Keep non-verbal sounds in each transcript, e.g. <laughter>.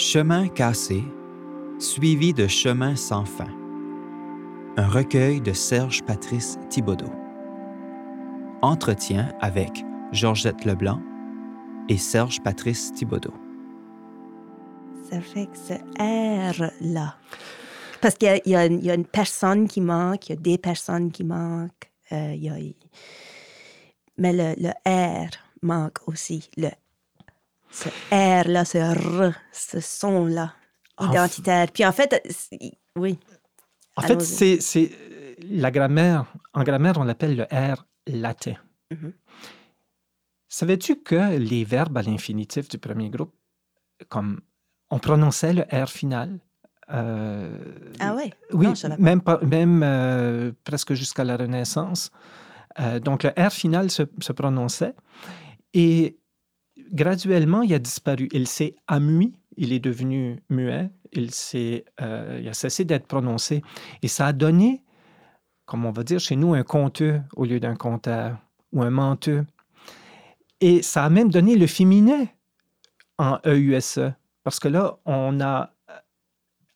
Chemin cassé, suivi de Chemin sans fin. Un recueil de Serge Patrice Thibaudot. Entretien avec Georgette Leblanc et Serge Patrice Thibaudot. Ça fait que ce R-là. Parce qu'il y, a- une personne qui manque, il y a des personnes qui manquent. euh, il y a- Mais le, le R manque aussi. Le, ce R-là, ce R, ce son-là, En identitaire. Puis en fait, oui. En fait, c'est c'est, la grammaire. En grammaire, on l'appelle le R latin. Mhm. Savais-tu que les verbes à l'infinitif du premier groupe, comme on prononçait le R final euh, Ah ouais? Oui, Non, je même, pas- même euh, presque jusqu'à la Renaissance. Euh, donc, le R final se, se prononçait et graduellement, il a disparu. Il s'est amui, il est devenu muet, il, s'est, euh, il a cessé d'être prononcé. Et ça a donné, comme on va dire chez nous, un conteux au lieu d'un conteur ou un menteux. Et ça a même donné le féminin en EUSE, parce que là, on a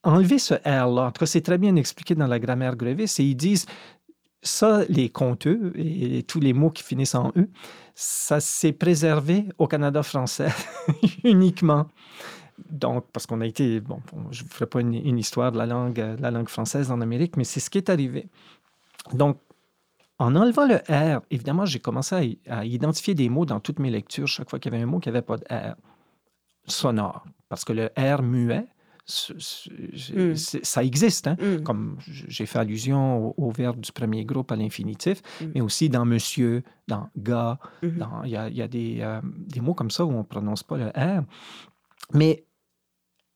enlevé ce R-là. En tout cas, c'est très bien expliqué dans la grammaire Grevis. Et ils disent, ça, les conteux et tous les mots qui finissent en E, ça s'est préservé au Canada français <laughs> uniquement. Donc, parce qu'on a été, bon, je ne vous ferai pas une, histoire de la langue, euh, la langue française en Amérique, mais c'est ce qui est arrivé. Donc, en enlevant le R, évidemment, j'ai commencé à, à identifier des mots dans toutes mes lectures, chaque fois qu'il y avait un mot qui n'avait pas de R sonore. Parce que le R muet, Mm. ça existe. Hein? Mm. Comme j'ai fait allusion au, au verbe du premier groupe à l'infinitif, Mm. mais aussi dans monsieur, dans gars, Mhm. dans- il y a, il y a des, euh, des mots comme ça où on ne prononce pas le R. Mais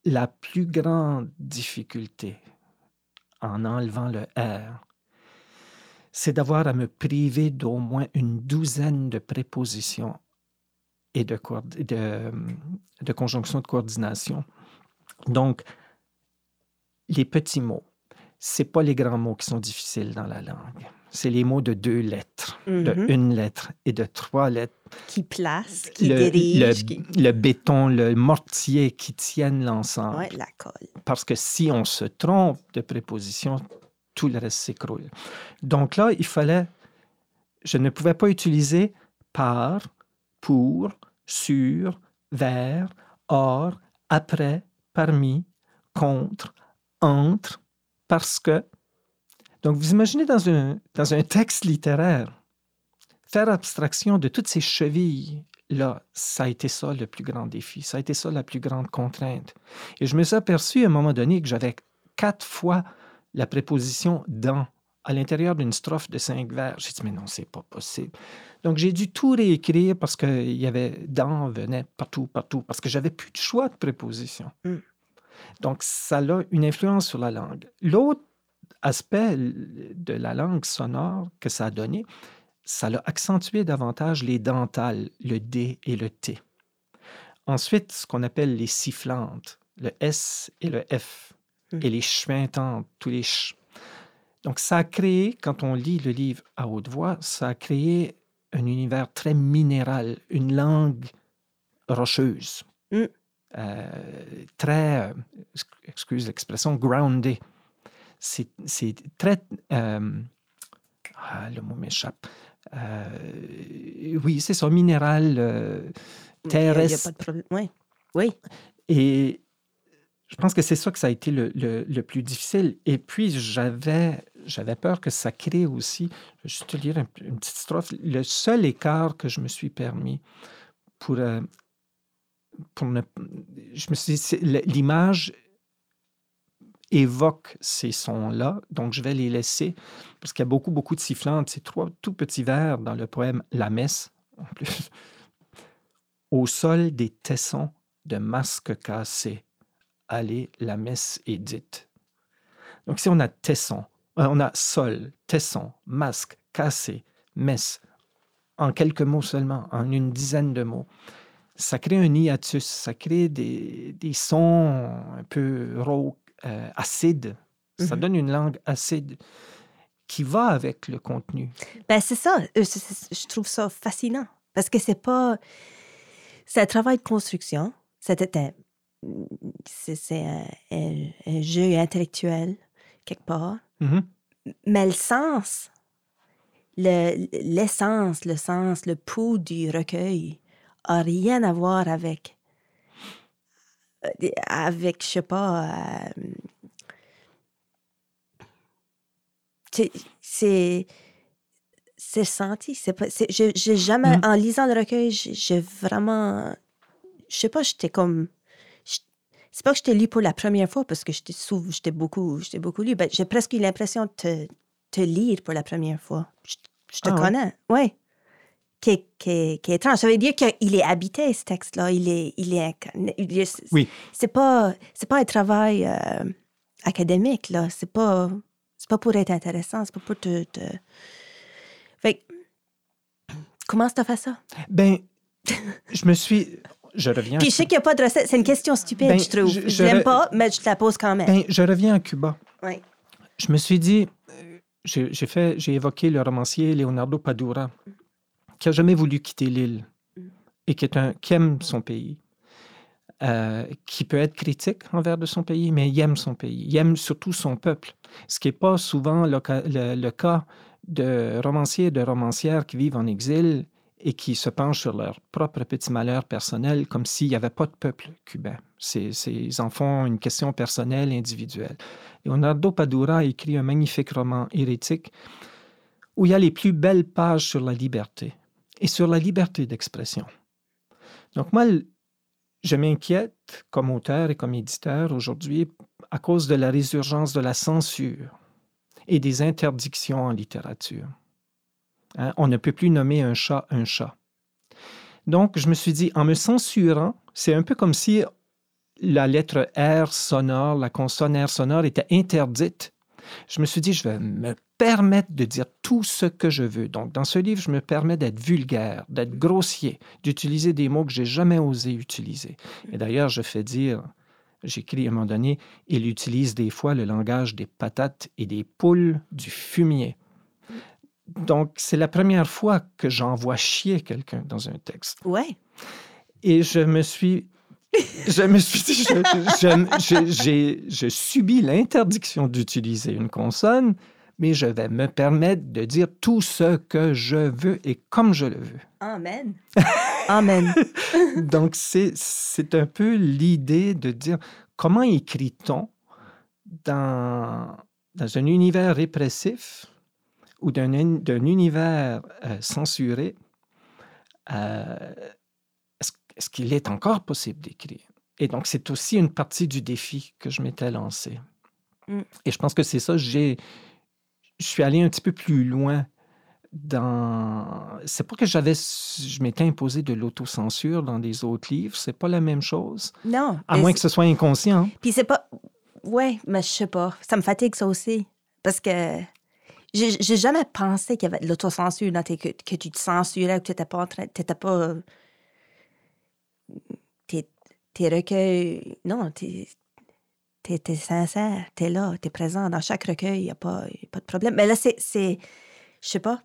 la plus grande difficulté en enlevant le R, c'est d'avoir à me priver d'au moins une douzaine de prépositions et de, de conjonctions de coordination. Donc, les petits mots, c'est pas les grands mots qui sont difficiles dans la langue. C'est les mots de deux lettres, de Mhm. une lettre et de trois lettres. Qui place, qui Le, dirige, le- qui... le béton, le mortier qui tiennent l'ensemble. Ouais, la colle. Parce que si on se trompe de préposition, tout le reste s'écroule. Donc là, il fallait, je ne pouvais pas utiliser par, pour, sur, vers, hors, après, parmi, contre, entre, parce que. Donc vous imaginez dans un, dans un texte littéraire, faire abstraction de toutes ces chevilles. Là, ça a été ça le plus grand défi, ça a été ça la plus grande contrainte. Et je me suis aperçu à un moment donné que j'avais quatre fois la préposition dans à l'intérieur d'une strophe de cinq vers. J'ai dit, mais non, c'est pas possible. Donc, j'ai dû tout réécrire parce qu'il y avait dans venait partout, partout, parce que j'avais plus de choix de préposition. Mm. Donc, ça a une influence sur la langue. L'autre aspect de la langue sonore que ça a donné, ça a accentué davantage les dentales, le D et le T. Ensuite, ce qu'on appelle les sifflantes, le S et le F, Mm. et les chuintantes, tous les ch. Donc, ça a créé, quand on lit le livre à haute voix, ça a créé un univers très minéral, une langue rocheuse, Mm. euh, très, euh, excuse l'expression, grounded. C'est très... euh, ah, le mot m'échappe. Euh, oui, c'est ça, minéral, euh, Il y a- il y a terrestre. pas de problème. Oui. Oui. Et je pense que c'est ça que ça a été le, le- plus difficile. Et puis, j'avais, j'avais peur que ça crée aussi, je vais te lire un- une petite strophe, le seul écart que je me suis permis pour, euh, pour ne... Je me suis dit, l'image évoque ces sons-là, donc je vais les laisser, parce qu'il y a beaucoup, beaucoup de sifflantes. C'est trois tout petits vers dans le poème La Messe, en plus. <laughs> Au sol des tessons de masques cassés, allez, la messe est dite. Donc, si on a tesson, euh, on a sol, tesson, masque, cassé, messe, en quelques mots seulement, en une dizaine de mots, ça crée un hiatus, ça crée des, des sons un peu rauques, euh, acides. Ça Mhm. donne une langue acide qui va avec le contenu. Ben, c'est ça. Euh, Je trouve ça fascinant. Parce que c'est pas. C'est un travail de construction. C'était un c'est c'est un, jeu intellectuel, quelque part. Mhm. Mais le sens, le- l'essence, le sens, le pouls du recueil a rien à voir avec, euh, avec, je sais pas, euh, c'est- c'est senti. C'est pas, c'est- j'ai jamais, Mhm. en lisant le recueil, j'ai vraiment, je sais pas, j'étais comme, c'est pas que je t'ai lu pour la première fois parce que j'étais sou- j'étais beaucoup, j'étais beaucoup lu. Ben, j'ai presque eu l'impression de te, te lire pour la première fois. Je, je te Ah ouais? connais, oui. Qui est, qui, est, qui est étrange. Ça veut dire qu'il est habité, ce texte-là. Il est, il est, incarné. Il est- Oui. C'est pas, c'est pas un travail euh, académique, là. C'est pas, c'est pas pour être intéressant. C'est pas pour te. te- Fait que, comment tu as fait ça? Ben, <laughs> je me suis. Je reviens. à Puis je sais qu'il n'y a pas de recette. C'est une question stupide, Ben, je trouve. je- Je, je l'aime re- pas, mais je te la pose quand même. Ben, je reviens à Cuba. Oui. Je me suis dit, euh, j'ai fait, j'ai évoqué le romancier Leonardo Padura, qui a jamais voulu quitter l'île et qui est un, qui aime son pays, euh, qui peut être critique envers de son pays, mais il aime son pays, il aime surtout son peuple, ce qui n'est pas souvent le- le cas de romanciers et de romancières qui vivent en exil et qui se penchent sur leur propre petit malheur personnel comme s'il n'y avait pas de peuple cubain. C'est, c'est- ils en font une question personnelle, individuelle. Leonardo Padura a écrit un magnifique roman hérétique où il y a les plus belles pages sur la liberté et sur la liberté d'expression. Donc moi, je m'inquiète comme auteur et comme éditeur aujourd'hui à cause de la résurgence de la censure et des interdictions en littérature. Hein, On ne peut plus nommer un chat un chat. Donc, je me suis dit, en me censurant, c'est un peu comme si la lettre R sonore, la consonne R sonore était interdite. Je me suis dit, je vais me permettre de dire tout ce que je veux. Donc, dans ce livre, je me permets d'être vulgaire, d'être grossier, d'utiliser des mots que j'ai jamais osé utiliser. Et d'ailleurs, je fais dire, j'écris à un moment donné, il utilise des fois le langage des patates et des poules du fumier. Donc, c'est la première fois que j'envoie chier quelqu'un dans un texte. Ouais. Et je me suis. Je me suis dit, je, je- je- j'ai- je subis l'interdiction d'utiliser une consonne, mais je vais me permettre de dire tout ce que je veux et comme je le veux. Amen. <laughs> Amen. <laughs> Donc, c'est, c'est un peu l'idée de dire comment écrit-on dans, dans un univers répressif ou d'un, un- d'un univers euh, censuré, euh, est-ce, qu'il est encore possible d'écrire? Et donc, c'est aussi une partie du défi que je m'étais lancé. Mm. Et je pense que c'est ça, j'ai, je suis allé un petit peu plus loin dans... C'est pas que j'avais... Je m'étais imposé de l'autocensure dans des autres livres, c'est pas la même chose. Non. À moins que ce soit inconscient. Puis c'est pas. Ouais, mais je sais pas. Ça me fatigue, ça aussi. Parce que j'ai jamais pensé qu'il y avait de l'autocensure. Que, que tu te censurais que tu n'étais pas en train. Pas. Tes, recueils. Non, t'es. T'es t'es sincère, t'es là, t'es présent. Dans chaque recueil, il n'y a, a pas de problème. Mais là, c'est- Je sais pas.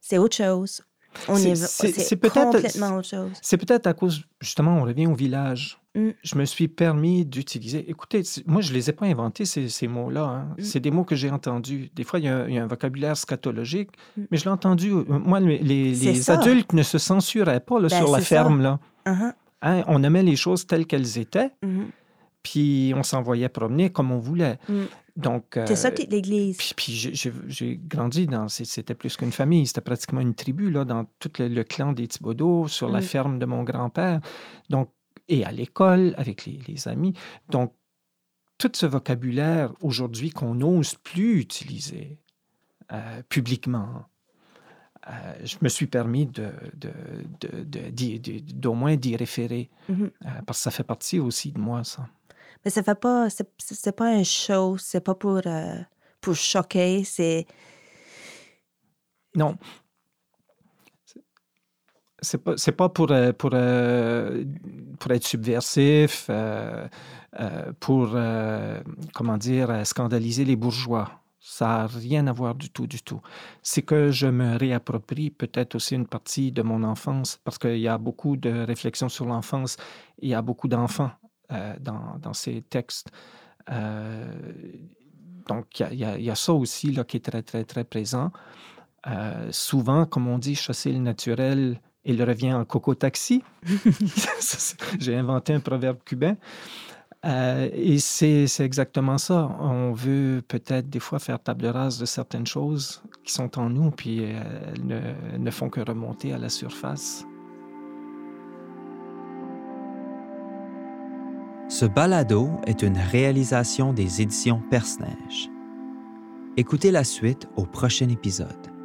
C'est autre chose. On C'est- est, complètement autre chose. C'est peut-être à cause, justement, on revient au village. Mm. Je me suis permis d'utiliser. Écoutez, moi, je ne les ai pas inventés, ces, ces mots-là. hein. Mm. C'est des mots que j'ai entendus. Des fois, il y, a, il y a un vocabulaire scatologique, Mm. mais je l'ai entendu. euh, Moi, les, adultes ne se censuraient pas là, Ben, sur la ça. ferme. Là. Uh-huh, Hein, On aimait les choses telles qu'elles étaient, mhm, puis on s'envoyait promener comme on voulait. mm. Donc, euh, sorti de l'église. Puis, puis j'ai- grandi dans. C'était plus qu'une famille, c'était pratiquement une tribu, là, dans tout le, le clan des Thibodeaux, sur la Mm. ferme de mon grand-père. Donc, et à l'école, avec les, les amis. Donc, tout ce vocabulaire aujourd'hui qu'on n'ose plus utiliser euh, publiquement, euh, je me suis permis de, de, de- d'au moins d'y référer, Mhm. euh, parce que ça fait partie aussi de moi, ça. Mais ça fait pas. C'est pas un show, c'est pas pour, euh, pour choquer, c'est. Non. C'est pas, pas pour, euh, pour, euh, pour être subversif, pour, comment dire, scandaliser les bourgeois. Ça n'a rien à voir du tout, du tout. C'est que je me réapproprie peut-être aussi une partie de mon enfance, parce qu'il y a beaucoup de réflexions sur l'enfance. Il y a beaucoup d'enfants dans, dans, ces textes. donc, il y, y, a ça aussi là, qui est très, très, très présent. souvent, comme on dit, chasser le naturel, il revient en coco-taxi. <laughs> <laughs> J'ai inventé un proverbe cubain. Euh, et c'est exactement ça. On veut peut-être des fois faire table rase de certaines choses qui sont en nous, puis elles ne, ne font que remonter à la surface. Ce balado est une réalisation des éditions Perce-Neige. Écoutez la suite au prochain épisode.